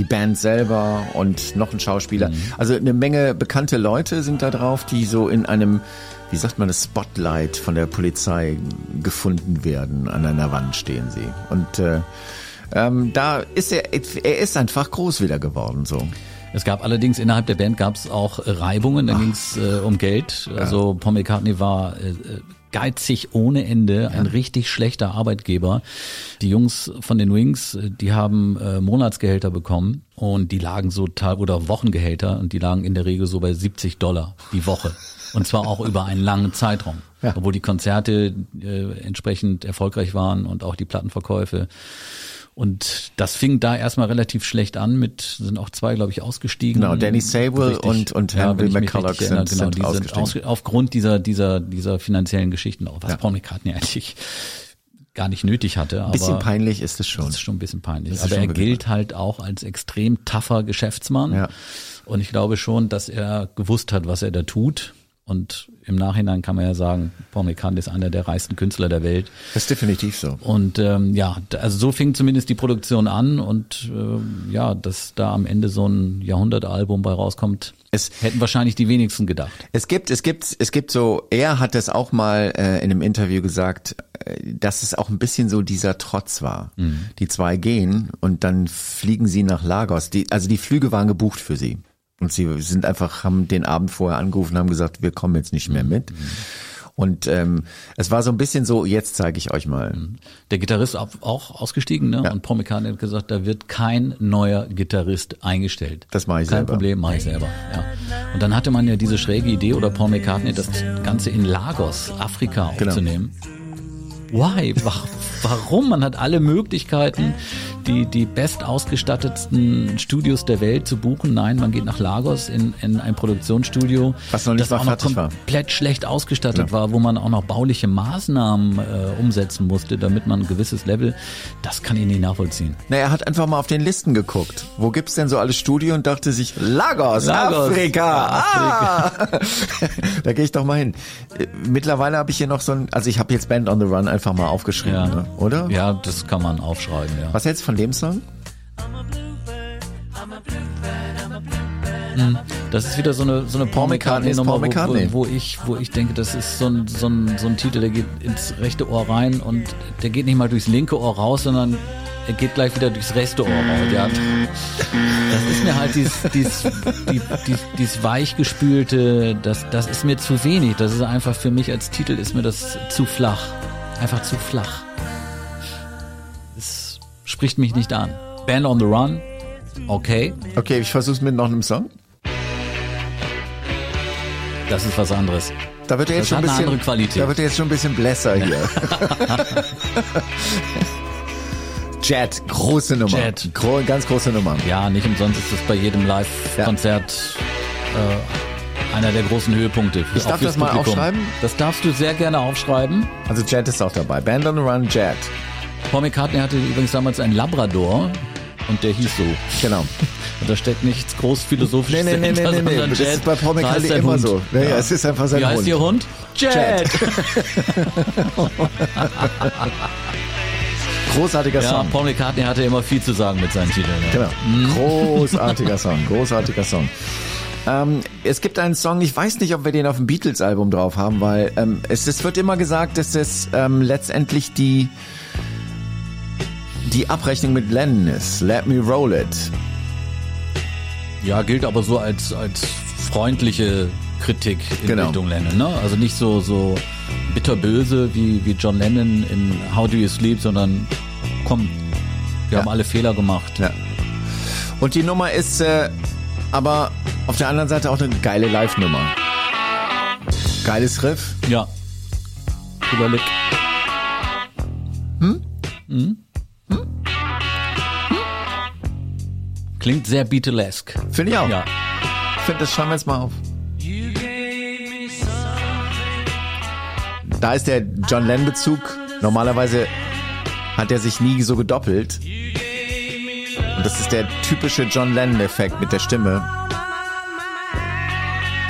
die Band selber und noch ein Schauspieler. Also eine Menge bekannte Leute sind da drauf, die so in einem, wie sagt man, das Spotlight von der Polizei gefunden werden. An einer Wand stehen sie. Und äh, ähm, da ist er, er ist einfach groß wieder geworden, so.
Es gab allerdings innerhalb der Band gab es auch Reibungen, da ging es äh, um Geld. Also Paul McCartney war äh, äh, geizig ohne Ende, ein richtig schlechter Arbeitgeber. Die Jungs von den Wings, die haben äh, Monatsgehälter bekommen und die lagen so teil oder Wochengehälter und die lagen in der Regel so bei 70 Dollar die Woche. Und zwar auch über einen langen Zeitraum.
Ja.
Obwohl die Konzerte äh, entsprechend erfolgreich waren und auch die Plattenverkäufe. Und das fing da erstmal relativ schlecht an mit, sind auch zwei, glaube ich, ausgestiegen.
Genau, Danny Sable und- und Henry
mich
McCulloch
richtig erinnere,
sind-
genau,
sind
die sind
ausgestiegen.
ausge, aufgrund dieser, dieser, dieser finanziellen Geschichten auch, was
Ja.
Paul McCartney eigentlich gar nicht nötig hatte.
Ein bisschen peinlich ist es schon.
Ist schon ein bisschen peinlich. Aber er gilt halt auch als extrem tougher Geschäftsmann.
Ja.
Und ich glaube schon, dass er gewusst hat, was er da tut. Und im Nachhinein kann man ja sagen, Paul McCartney ist einer der reichsten Künstler der Welt.
Das ist definitiv so.
Und ähm, ja, also so fing zumindest die Produktion an und ähm, ja, dass da am Ende so ein Jahrhundertalbum bei rauskommt,
Es-
hätten wahrscheinlich die wenigsten gedacht.
Es gibt, es gibt, es gibt so, er hat das auch mal äh, in einem Interview gesagt, äh, dass es auch ein bisschen so dieser Trotz war. Die zwei gehen und dann fliegen sie nach Lagos. Die, also die Flüge waren gebucht für sie. Und sie sind einfach, haben den Abend vorher angerufen, haben gesagt, wir kommen jetzt nicht mehr mit. Und ähm, es war so ein bisschen so, jetzt zeige ich euch mal.
Der Gitarrist auch auch ausgestiegen, ne?
Ja.
Und Paul McCartney hat gesagt, da wird kein neuer Gitarrist eingestellt.
Das mache ich
Kein
selber.
Problem, mache ich selber. Ja. Und dann hatte man ja diese schräge Idee oder Paul McCartney, das Ganze in Lagos, Afrika
Genau.
Why? Wa- Warum? Man hat alle Möglichkeiten, die, die best ausgestattetsten Studios der Welt zu buchen. Nein, man geht nach Lagos in, in ein Produktionsstudio,
Was noch nicht
das auch noch
fertig war.
komplett schlecht ausgestattet
Genau.
war, wo man auch noch bauliche Maßnahmen äh, umsetzen musste, damit man ein gewisses Level, das kann ich nicht nachvollziehen.
Na, er hat einfach mal auf den Listen geguckt. Wo gibt's denn so alles Studio und dachte sich, Lagos,
Lagos,
Afrika.
Afrika.
Ah! da gehe ich doch mal hin. Äh, Mittlerweile habe ich hier noch so ein, also ich habe jetzt Band on the Run einfach mal aufgeschrieben,
Ja.
ne? oder?
Ja, das kann man aufschreiben, ja.
Was hältst du von dem Song?
Das ist wieder so eine, so eine Paul McCartney-Nummer, wo, wo, ich, wo ich denke, das ist so ein, so, ein, so ein Titel, der geht ins rechte Ohr rein und der geht nicht mal durchs linke Ohr raus, sondern er geht gleich wieder durchs rechte Ohr raus. Ja. Das ist mir halt dies, dies, die, dies, dies weichgespülte, das, das ist mir zu wenig. Das ist einfach für mich als Titel ist mir das zu flach. Einfach zu flach. Es spricht mich nicht an. Band on the Run, okay,
Okay, ich versuch's mit noch einem Song.
das ist was anderes.
Da wird er jetzt schon ein bisschen. Da wird jetzt schon ein bisschen blässer hier. Jet, große Nummer.
Jet.
Gro ganz große Nummer.
Ja, nicht umsonst ist das bei jedem Live-Konzert äh, einer der großen Höhepunkte.
Ich darf das mal
Publikum.
aufschreiben?
Das darfst du sehr gerne aufschreiben.
Also Jet ist auch dabei. Band on the Run, Jet.
Paul McCartney hatte übrigens damals einen Labrador und der hieß so.
Genau.
Und da steckt nichts groß philosophisches
Nee, nee, nee,
dahinter,
nee, nee, nee. Das
Jet.
ist bei Paul McCartney immer
Hund.
so. Ja, ja, es ist einfach sein
Wie heißt
Hund.
ihr Hund? Jet.
Jet. Großartiger
Ja,
Song.
Paul McCartney hatte immer viel zu sagen mit seinen Titeln. ja.
Genau. Großartiger Song. Großartiger Song. Ähm, es gibt einen Song, ich weiß nicht, ob wir den auf dem Beatles-Album drauf haben, weil ähm, es, es wird immer gesagt, dass es ähm, letztendlich die, die Abrechnung mit Lennon ist. Let me roll it.
Ja, gilt aber so als, als freundliche Kritik in
Genau.
Richtung Lennon. Ne? Also nicht so, so bitterböse wie, wie John Lennon in How Do You Sleep, sondern komm, wir
Ja.
haben alle Fehler gemacht.
Ja. Und die Nummer ist äh, aber auf der anderen Seite auch eine geile Live-Nummer. Geiles Riff.
Ja. Cooler Lick. Hm? Hm? Klingt sehr Beatlesque.
Finde ich auch.
Ja.
Ich finde, das schauen wir jetzt mal auf. Da ist der John Lennon-Bezug. Normalerweise hat er sich nie so gedoppelt. Und das ist der typische John Lennon-Effekt mit der Stimme.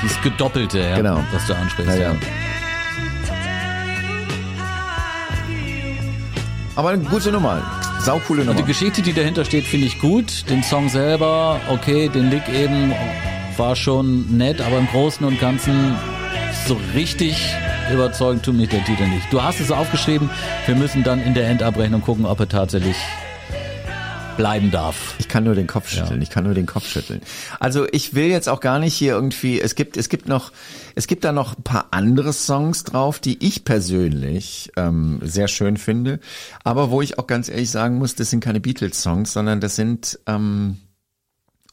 Dieses Gedoppelte, ja,
Genau.
was du ansprichst.
Ja, ja. Aber eine gute Nummer. Saucoole
Und
Nummer.
die Geschichte, die dahinter steht, finde ich gut. Den Song selber, okay, den Lick eben war schon nett, aber im Großen und Ganzen so richtig überzeugend tut mich der Titel nicht. Du hast es aufgeschrieben, wir müssen dann in der Endabrechnung gucken, ob er tatsächlich bleiben darf.
Ich kann nur den Kopf schütteln. Ich kann nur den Kopf schütteln. Also ich will jetzt auch gar nicht hier irgendwie. Es gibt es gibt noch es gibt da noch ein paar andere Songs drauf, die ich persönlich ähm, sehr schön finde, aber wo ich auch ganz ehrlich sagen muss, das sind keine Beatles-Songs, sondern das sind ähm,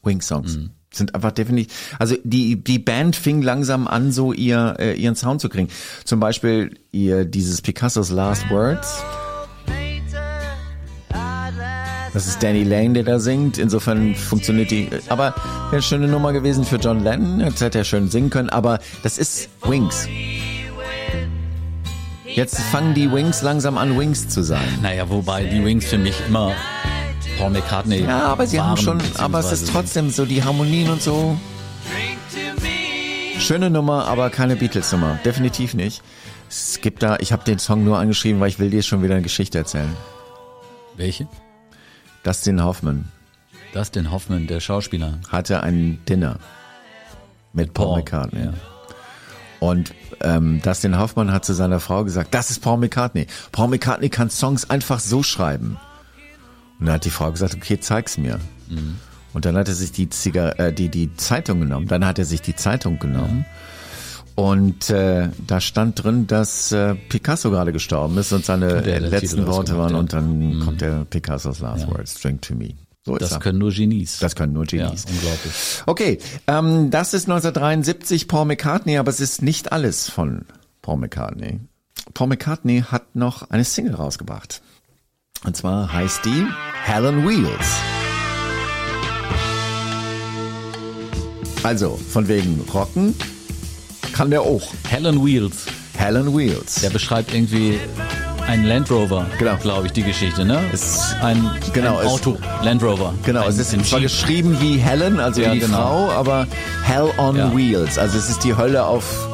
Wing-Songs. Sind einfach definitiv. Also die die Band fing langsam an, so ihr äh, ihren Sound zu kriegen. Zum Beispiel ihr dieses Picasso's Last Words. Das ist Danny Lane, der da singt. Insofern funktioniert die. Aber wäre eine schöne Nummer gewesen für John Lennon. Jetzt hätte er schön singen können. Aber das ist Wings. Jetzt fangen die Wings langsam an, Wings zu sein.
Naja, wobei die Wings für mich immer Paul McCartney
Ja, aber sie haben
waren,
schon. Aber es ist trotzdem so die Harmonien und so. Schöne Nummer, aber keine Beatles-Nummer. Definitiv nicht. Es gibt da. Ich habe den Song nur angeschrieben, weil ich will dir schon wieder eine Geschichte erzählen.
Welche?
Dustin Hoffman
Dustin Hoffman, der Schauspieler.
hatte ein Dinner mit Paul, McCartney.
Ja.
Und ähm, Dustin Hoffmann hat zu seiner Frau gesagt, das ist Paul McCartney. Paul McCartney kann Songs einfach so schreiben. Und dann hat die Frau gesagt, okay, zeig's mir. Und dann hat er sich die, Zigar äh, die, die Zeitung genommen. Dann hat er sich die Zeitung genommen. Und äh, da stand drin, dass äh, Picasso gerade gestorben ist und seine äh, letzten Worte waren. Und dann kommt der Picasso's Last Words, Drink to Me. So ist
Das
er.
können nur Genies.
Das können nur
ja,
Genies.
unglaublich.
Okay, ähm, das ist 1973 Paul McCartney, aber es ist nicht alles von Paul McCartney. Paul McCartney hat noch eine Single rausgebracht. Und zwar heißt die Helen Wheels. Also, von wegen Rocken kann der auch.
Helen Wheels,
Helen Wheels.
der beschreibt irgendwie einen Land Rover,
Genau.
glaube ich, die Geschichte, ne?
Es-
ein,
genau,
ein Auto, Land Rover.
Genau,
ein,
es ist zwar geschrieben wie Helen, also
Ja,
wie die
genau.
Frau, aber Hell on
Ja.
Wheels. Also es ist die Hölle auf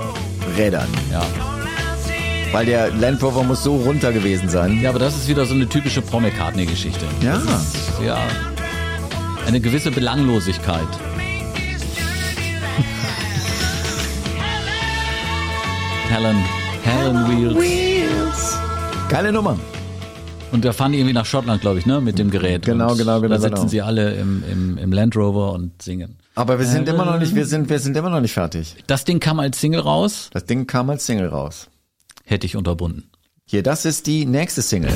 Rädern.
Ja.
Weil der Land Rover muss so runter gewesen sein.
ja, aber das ist wieder so eine typische Paul McCartney-Geschichte.
Ja.
Ist, ja, eine gewisse Belanglosigkeit. Helen, Helen Wheels.
Geile Nummer.
Und da fahren die irgendwie nach Schottland, glaube ich, ne, mit dem Gerät.
Genau,
und
genau, genau,
Da sitzen
genau.
sie alle im, im, im Land Rover und singen.
Aber wir sind immer noch nicht, wir sind, wir sind immer noch nicht fertig.
Das Ding kam als Single raus,
Das Ding kam als Single raus.
hätte ich unterbunden.
Hier, das ist die nächste Single.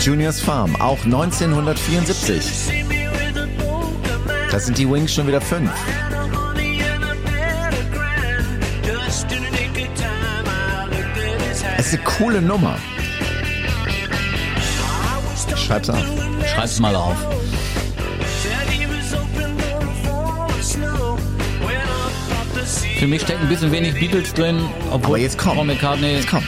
Juniors Farm, auch 1974. Da sind die Wings schon wieder fünf. Es ist eine coole Nummer. Schreib's auf.
Schreib's mal auf. Für mich steckt ein bisschen wenig Beatles drin, obwohl
Aber jetzt komm.
Paul McCartney
Jetzt komm.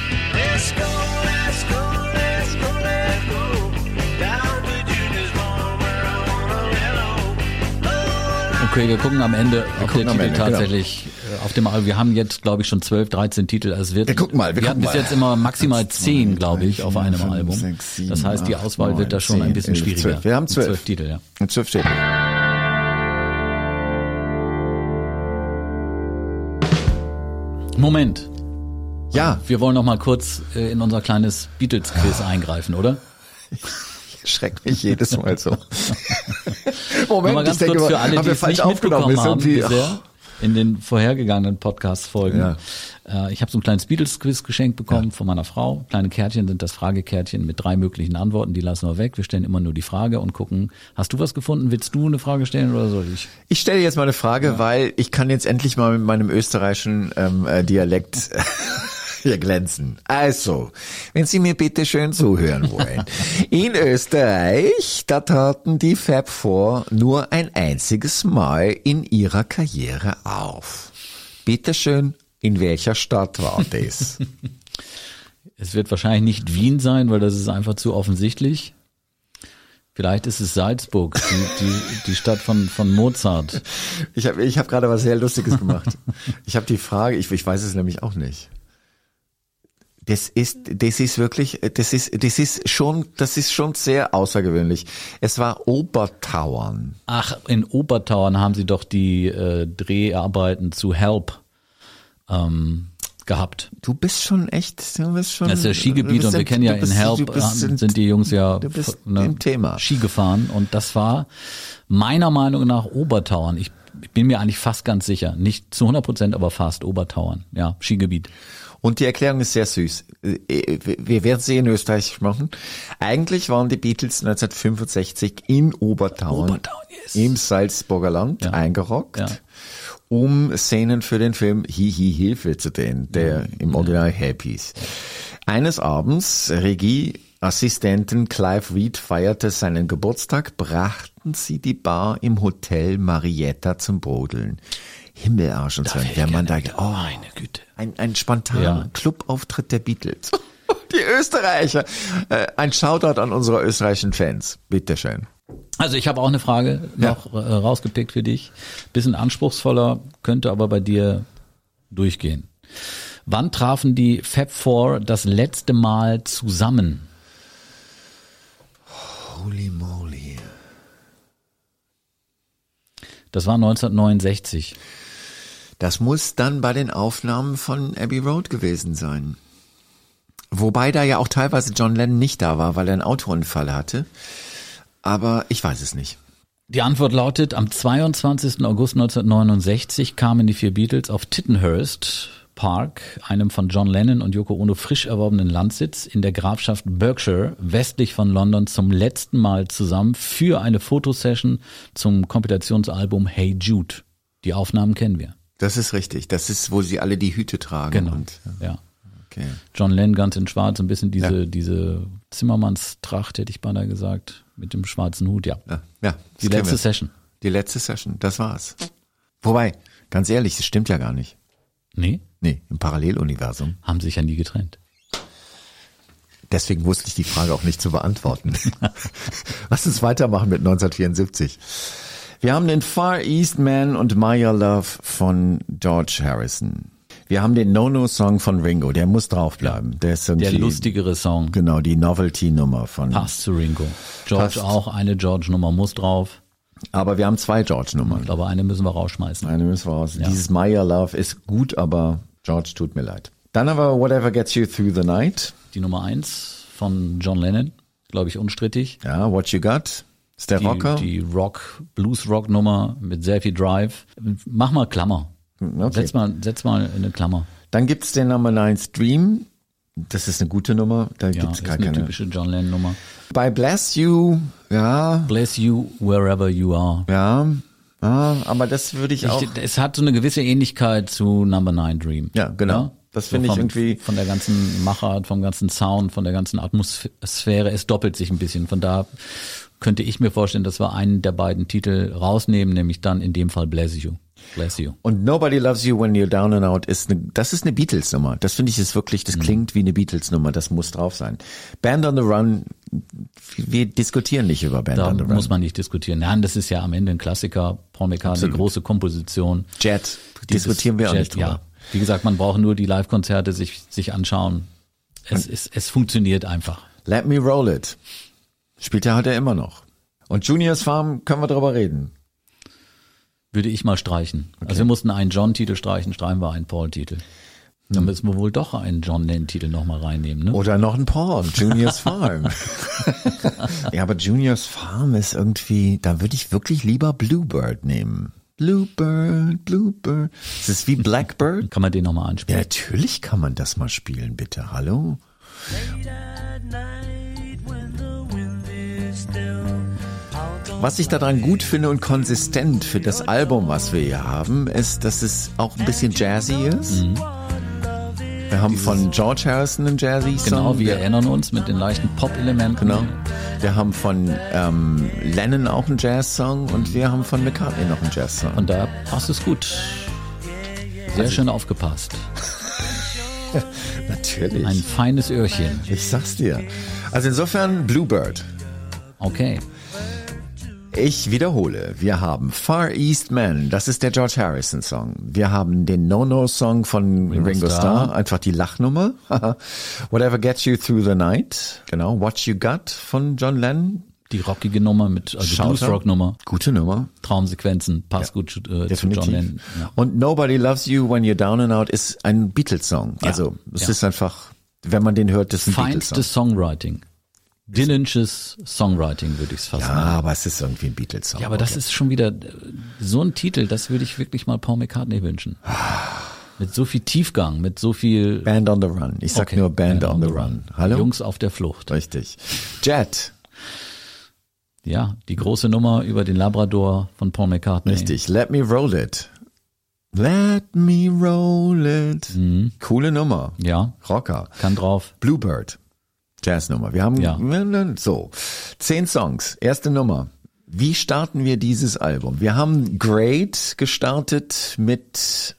Okay, wir gucken am Ende, ob
gucken
der Titel
Ende, genau.
tatsächlich äh, auf dem Album. Wir haben jetzt, glaube ich, schon 12, 13 Titel. Also es wird,
Wir gucken mal, wir
wir hatten bis jetzt immer maximal
Eins, zwei,
10, glaube ich, auf einem
fünf,
Album.
sechs, sieben,
das heißt, die Auswahl
neun,
wird da schon ein
zehn,
bisschen
elf,
schwieriger.
zwölf. Wir haben zwölf.
Zwölf Titel, ja.
Und zwölf steht.
Moment,
Ja,
wir wollen noch mal kurz äh, in unser kleines Beatles-Quiz eingreifen, oder?
schreckt mich jedes Mal so.
Nur mal
Moment,
ganz
ich denke
kurz für alle,
haben
die
wir falsch
nicht
aufgenommen.
haben bisher, in den vorhergegangenen Podcast-Folgen.
Ja.
Äh, ich habe so ein kleines Beatles-Quiz geschenkt bekommen von meiner Frau. Kleine Kärtchen sind das Fragekärtchen mit drei möglichen Antworten. Die lassen wir weg. Wir stellen immer nur die Frage und gucken, hast du was gefunden? Willst du eine Frage stellen oder soll ich?
Ich stelle jetzt mal eine Frage, weil ich kann jetzt endlich mal mit meinem österreichischen ähm, äh, Dialekt hier glänzen. Also, wenn Sie mir bitte schön zuhören wollen. In Österreich, da traten die Fab Four nur ein einziges Mal in ihrer Karriere auf. Bitte schön, in welcher Stadt war das?
Es wird wahrscheinlich nicht Wien sein, weil das ist einfach zu offensichtlich. Vielleicht ist es Salzburg, die, die, die Stadt von, von Mozart.
Ich habe ich hab gerade was sehr Lustiges gemacht. Ich habe die Frage, ich, ich weiß es nämlich auch nicht. Das ist, das ist wirklich, das ist, das ist schon, das ist schon sehr außergewöhnlich. Es war Obertauern.
Ach, in Obertauern haben sie doch die äh, Dreharbeiten zu Help ähm, gehabt.
Du bist schon echt, du bist schon.
Das ist ja Skigebiet und wir kennen ja
bist-
in Help
bist in-
sind die Jungs ja ne,
im Thema.
Ski gefahren und das war meiner Meinung nach Obertauern. Ich, ich bin mir eigentlich fast ganz sicher, nicht zu 100 Prozent, aber fast Obertauern. Ja, Skigebiet.
Und die Erklärung ist sehr süß. Äh, Wir werden sie in Österreich machen. Eigentlich waren die Beatles 1965 in Obertauern,
Obertauern, yes.
im Salzburger Land
Ja.
eingerockt,
Ja.
um Szenen für den Film Hi Hi Hilfe zu drehen, der im Original Help hieß. Eines Abends, Regieassistenten Clive Reed feierte seinen Geburtstag, brachten sie die Bar im Hotel Marietta zum Brodeln. Himmelarsch und so, der Mann da, oh,
Meine Güte.
ein, ein spontaner
Ja.
Clubauftritt der Beatles. Die Österreicher. Äh, ein Shoutout an unsere österreichischen Fans. Bitteschön.
Also ich habe auch eine Frage noch äh, rausgepickt für dich. Bisschen anspruchsvoller, könnte aber bei dir durchgehen. Wann trafen die Fab Four das letzte Mal zusammen?
Holy moly.
Das war 1969.
Das muss dann bei den Aufnahmen von Abbey Road gewesen sein. Wobei da ja auch teilweise John Lennon nicht da war, weil er einen Autounfall hatte. Aber ich weiß es nicht.
Die Antwort lautet, am 22. August 1969 kamen die vier Beatles auf Tittenhurst Park, einem von John Lennon und Yoko Ono frisch erworbenen Landsitz in der Grafschaft Berkshire, westlich von London, zum letzten Mal zusammen für eine Fotosession zum Kompilationsalbum Hey Jude. Die Aufnahmen kennen wir.
Das ist richtig. Das ist, wo sie alle die Hüte tragen.
Genau.
Und,
Ja.
okay.
John Lennon ganz in schwarz, ein bisschen diese,
Ja.
diese Zimmermannstracht, hätte ich beinahe gesagt, mit dem schwarzen Hut, ja.
Ja, ja
Die letzte
wir.
Session.
Die letzte Session, das war's. Wobei, ganz ehrlich, das stimmt ja gar nicht.
Nee,
Nee, im Paralleluniversum.
haben sich ja nie getrennt.
Deswegen wusste ich die Frage auch nicht zu beantworten. Lass uns weitermachen mit 1974. Wir haben den Far East Man und My Your Love von George Harrison. Wir haben den No-No-Song von Ringo, der muss draufbleiben. Der ist
Der lustigere Song.
Genau, die Novelty-Nummer von.
Passt zu Ringo. George
Passt.
auch, eine George-Nummer muss drauf.
Aber wir haben zwei George-Nummern.
Ich glaube, eine müssen wir rausschmeißen.
Eine müssen wir raus. Dieses My Your Love ist gut, aber George tut mir leid. Dann haben wir Whatever Gets You Through the Night.
Die Nummer eins von John Lennon, glaube ich, unstrittig.
Ja, What You Got. Ist der
Die,
Rocker.
die Rock, Blues-Rock-Nummer mit sehr viel Drive. Mach mal Klammer.
Okay.
Setz mal, setz mal eine Klammer.
Dann gibt's den Number 9 Stream. Das ist eine gute Nummer. Da
Ja,
gibt's
ist
gar
eine
keine.
typische John Lennon-Nummer.
Bei Bless You, ja,
Bless you wherever you are.
ja, ja, aber das würde ich auch.
Ich, es hat so eine gewisse Ähnlichkeit zu Number Nine Dream.
Ja, genau. Das finde ich
vom-
irgendwie-
Von der ganzen Machart, vom ganzen Sound, von der ganzen Atmosphäre. Es doppelt sich ein bisschen. Von da könnte ich mir vorstellen, dass wir einen der beiden Titel rausnehmen, nämlich dann in dem Fall Bless You. Bless You.
Und Nobody Loves You When You're Down and Out ist eine, das ist eine Beatles-Nummer. Das finde ich ist wirklich,
Mhm.
das klingt wie eine Beatles-Nummer. Das muss drauf sein. Band on the Run, wir diskutieren nicht über Band
Da
on the Run.
muss man nicht diskutieren. Nein, das ist ja am Ende ein Klassiker. Paul McCartney, große Komposition.
Jet,
Dieses
diskutieren wir auch
Jet,
nicht drüber.
Ja. Wie gesagt, man braucht nur die Live-Konzerte sich, sich anschauen. Es, es, es funktioniert einfach.
Let Me Roll It. Spielt er halt ja immer noch. Und Juniors Farm können wir drüber reden.
Würde ich mal streichen. Also wir mussten einen John-Titel streichen, streichen wir einen Paul-Titel. Dann müssen wir wohl doch einen John Lennon-Titel nochmal reinnehmen. Ne?
Oder noch ein Paul, Juniors Farm. ja, aber Juniors Farm ist irgendwie, da würde ich wirklich lieber Bluebird nehmen. Bluebird, Bluebird. Es ist wie Blackbird.
Kann man den nochmal
Ja,
anspielen?
natürlich kann man das mal spielen, bitte. Hallo? Was ich daran gut finde und konsistent für das Album, was wir hier haben, ist, dass es auch ein bisschen jazzy ist. Wir haben von George Harrison einen jazzy Song.
Genau, wir
wir,
erinnern uns mit den leichten Pop-Elementen.
genau. Wir haben von ähm, Lennon auch einen Jazz-Song und wir haben von McCartney noch einen Jazz-Song.
Und da passt es gut. Sehr schön aufgepasst.
Natürlich.
Ein feines Öhrchen.
ich sag's dir. Also insofern Bluebird.
Okay.
Ich wiederhole, wir haben Far East Man, das ist der George Harrison Song. Wir haben den No-No Song von Ringo,
Ringo
Starr.
Starr.
einfach die Lachnummer. Whatever Gets You Through the Night, genau. What You Got von John Lennon.
Die rockige Nummer mit, also
Shouter.
Blues-Rock-Nummer.
Gute Nummer.
Traumsequenzen, passt gut zu, äh, zu John. Lennon. Ja.
Und Nobody Loves You When You're Down and Out ist ein Beatles-Song.
Ja.
Also es
Ja.
ist einfach, wenn man den hört, das ist ein Beatles-Song.
Songwriting. Dillonsches Songwriting, würde ich es fast
Ja,
sagen.
aber es ist irgendwie ein Beatles-Song.
Ja, aber das ist schon wieder so ein Titel, das würde ich wirklich mal Paul McCartney wünschen. Mit so viel Tiefgang, mit so viel
Band on the Run. Ich sag
Okay,
nur Band, on, the Run. Hallo?
Jungs auf der Flucht.
Richtig. Jet.
Ja, die große Nummer über den Labrador von Paul McCartney.
Richtig. Let me roll it. Let me roll it. Coole Nummer.
Ja,
Rocker.
kann drauf.
Bluebird. Jazznummer. Wir haben
Ja.
so zehn Songs. Erste Nummer. Wie starten wir dieses Album? Wir haben Great gestartet mit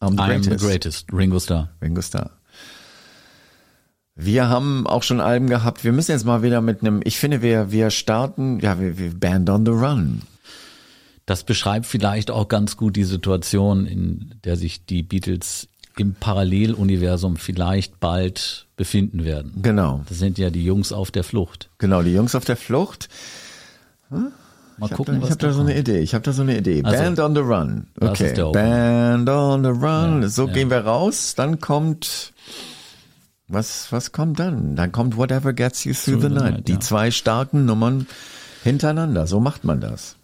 I'm the
I'm
Greatest.
the greatest. Ringo Starr.
Ringo Starr. Wir haben auch schon Alben gehabt. Wir müssen jetzt mal wieder mit einem, ich finde, wir, wir starten, ja, wir, wir Band on the Run.
Das beschreibt vielleicht auch ganz gut die Situation, in der sich die Beatles im Paralleluniversum vielleicht bald befinden werden.
Genau.
Das sind ja die Jungs auf der Flucht.
Genau, die Jungs auf der Flucht.
Mal
Ich habe
gucken,
da, ich
was
hab da
da
so eine. Idee. Ich habe da so eine Idee.
Also,
Band on the Run. Okay. Band on the Run.
Ja,
so
ja.
gehen wir raus. Dann kommt was was kommt dann? Dann kommt Whatever Gets You Through the Night. Die
ja.
zwei starken Nummern hintereinander. So macht man das.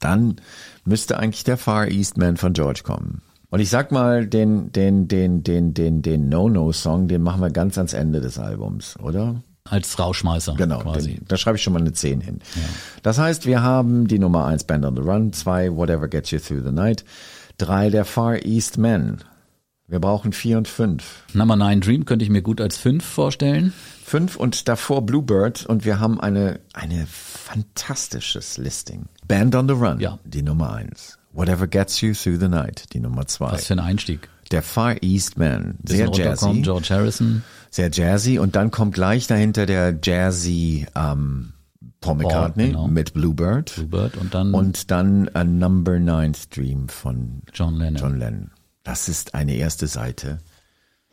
Dann müsste eigentlich der Far East Man von George kommen. Und ich sag mal, den, den, den, den, den, den No-No-Song, den machen wir ganz ans Ende des Albums, oder?
Als Rauschmeißer
Genau,
quasi.
den, da schreibe ich schon mal eine 10 hin. Das heißt, wir haben die Nummer 1 Band on the Run, 2 Whatever Gets You Through the Night, 3 der Far East Men. Wir brauchen 4 und 5.
Number Nine Dream könnte ich mir gut als fünf vorstellen.
5 und davor Bluebird und wir haben eine, eine fantastisches Listing. Band on the Run,
Ja.
die Nummer 1. Whatever Gets You Through the Night, die Nummer 2.
Was für ein Einstieg.
Der Far East Man, sehr jazzy.
George Harrison.
sehr jazzy und dann kommt gleich dahinter der jazzy ähm, Paul McCartney
genau.
mit Bluebird
Bluebird und dann
und dann a Number Nine Stream von
John Lennon.
John Lennon. Das ist eine erste Seite.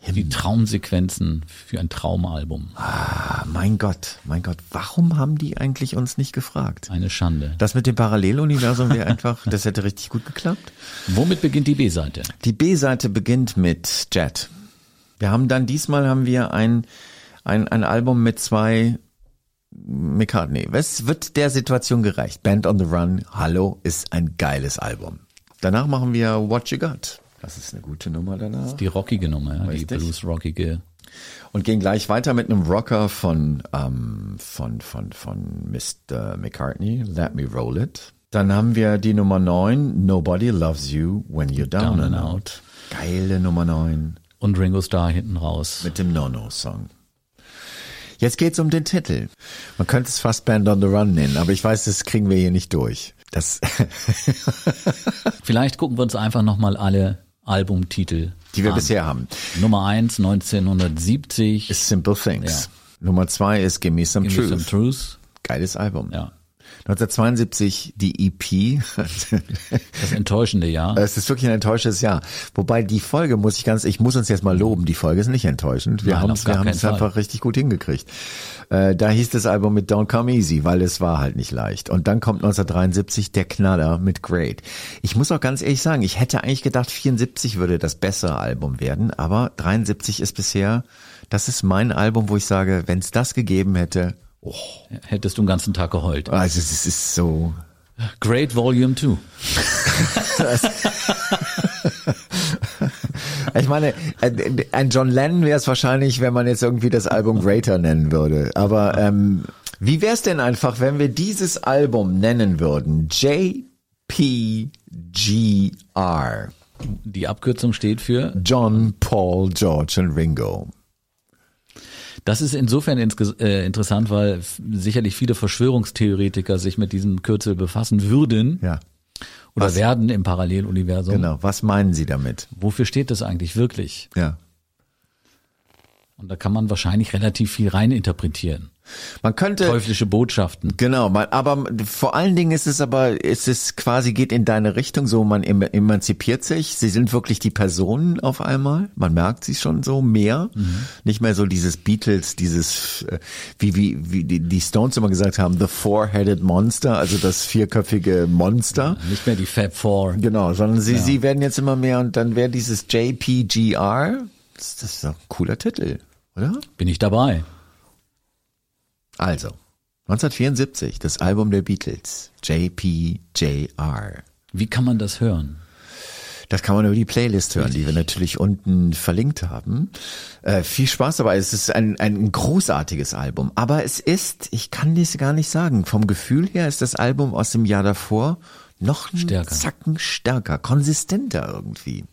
Die Traumsequenzen für ein Traumalbum.
Ah, mein Gott, mein Gott, warum haben die eigentlich uns nicht gefragt?
Eine Schande.
Das mit dem Paralleluniversum wäre einfach, das hätte richtig gut geklappt.
Womit beginnt die B-Seite?
Die B-Seite beginnt mit Jet. Wir haben dann diesmal haben wir ein, ein, ein Album mit zwei McCartney. Was wird der Situation gerecht? Band on the Run, Hallo, ist ein geiles Album. Danach machen wir What You Got. Das ist eine gute Nummer danach.
Die rockige Nummer, ja, die blues-rockige.
Und gehen gleich weiter mit einem Rocker von, ähm, von, von, von Mr. McCartney, Let Me Roll It. Dann haben wir die Nummer 9, Nobody Loves You When You're Down, and out. Geile Nummer 9
Und Ringo Starr hinten raus.
mit dem No-No-Song. Jetzt geht's um den Titel. Man könnte es fast Band on the Run nennen, aber ich weiß, das kriegen wir hier nicht durch. Das,
Vielleicht gucken wir uns einfach nochmal alle Albumtitel
die wir
an.
bisher haben.
Nummer eins 1970.
Ist Simple Things. Nummer zwei ist Give Me Some
Give Me
Truth.
Some Truth.
Geiles Album.
Ja.
1972 die EP.
Das enttäuschende Jahr.
Es ist wirklich ein enttäuschendes Jahr. Wobei die Folge muss ich ganz, ich muss uns jetzt mal loben, die Folge ist nicht enttäuschend. Wir haben es, einfach richtig gut hingekriegt. Äh, da hieß das Album mit Don't Come Easy, weil es war halt nicht leicht. Und dann kommt 1973 der Knaller mit Great. Ich muss auch ganz ehrlich sagen, ich hätte eigentlich gedacht, 74 würde das bessere Album werden, aber 73 ist bisher, das ist mein Album, wo ich sage, wenn es das gegeben hätte, oh,
Hättest du den ganzen Tag geheult.
also es ist so,
Great Volume 2.
Ich meine, ein John Lennon wäre es wahrscheinlich, wenn man jetzt irgendwie das Album Greater nennen würde. Aber ähm, wie wäre es denn einfach, wenn wir dieses Album nennen würden? JPGR.
Die Abkürzung steht für,
John, Paul, George und Ringo.
Das ist insofern äh, interessant, weil sicherlich viele Verschwörungstheoretiker sich mit diesem Kürzel befassen würden
Ja,
oder
Was?
werden im Paralleluniversum.
genau. Was meinen Sie damit?
Wofür steht das eigentlich wirklich?
Ja.
Und da kann man wahrscheinlich relativ viel reininterpretieren.
Man könnte
Teuflische Botschaften.
Genau, man, aber vor allen Dingen ist es aber, ist es quasi geht in deine Richtung, so man em- emanzipiert sich. Sie sind wirklich die Personen auf einmal. Man merkt sie schon so mehr. Nicht mehr so dieses Beatles, dieses, äh, wie, wie, wie die, Stones immer gesagt haben, the four-headed monster, also das vierköpfige Monster.
Nicht mehr die Fab Four.
Genau, sondern sie, sie werden jetzt immer mehr und dann wäre dieses JPGR, das, das ist doch ein cooler Titel, oder?
Bin ich dabei.
Also, 1974, das Album der Beatles, JPJR.
Wie kann man das hören?
Das kann man über die Playlist hören, die wir natürlich unten verlinkt haben. Äh, viel Spaß dabei. Es ist ein, ein großartiges Album. Aber es ist, ich kann das gar nicht sagen, vom Gefühl her ist das Album aus dem Jahr davor noch einen
Stärker.
Zacken stärker, konsistenter irgendwie.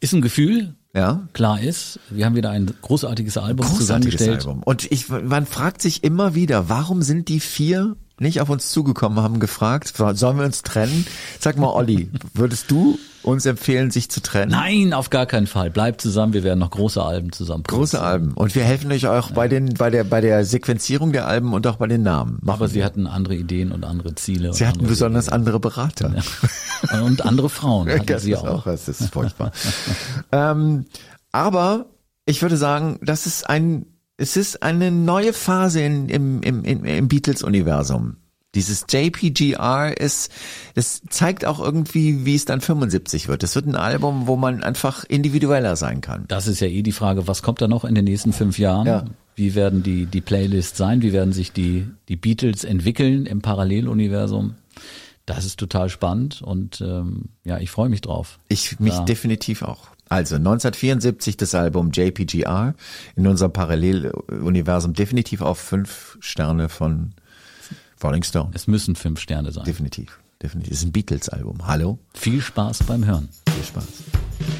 Ist ein Gefühl,
Ja,
klar ist, wir haben wieder ein großartiges Album
großartiges
zusammengestellt.
Album. Und ich, man fragt sich immer wieder, warum sind die vier nicht auf uns zugekommen, haben gefragt, sollen wir uns trennen? Sag mal, Olli, würdest du uns empfehlen, sich zu trennen?
Nein, auf gar keinen Fall. Bleibt zusammen, wir werden noch große Alben zusammen
Große. Alben. Und wir helfen euch auch bei den, bei der, bei der Sequenzierung der Alben und auch bei den Namen. Machen
Aber sie
wir.
hatten andere Ideen und andere Ziele.
Sie hatten
andere
besonders andere Berater.
Wege. Und andere Frauen hatten
das
sie
ist
auch.
auch, das ist furchtbar. ähm, aber ich würde sagen, das ist ein, es ist eine neue Phase in, im, im, im, im Beatles-Universum. Dieses JPGR ist, das zeigt auch irgendwie, wie es dann 75 wird. Es wird ein Album, wo man einfach individueller sein kann.
Das ist ja eh die Frage, was kommt da noch in den nächsten fünf Jahren?
Ja.
Wie werden die, die Playlists sein? Wie werden sich die, die Beatles entwickeln im Paralleluniversum? Das ist total spannend und ähm, ja, ich freue mich drauf.
Ich mich
Ja.
definitiv auch. Also 1974 das Album JPGR in unserem Paralleluniversum definitiv auf fünf Sterne von Rolling Stone.
Es müssen fünf Sterne sein.
Definitiv. Definitiv. Es ist ein Beatles-Album. Hallo?
Viel Spaß beim Hören.
Viel Spaß.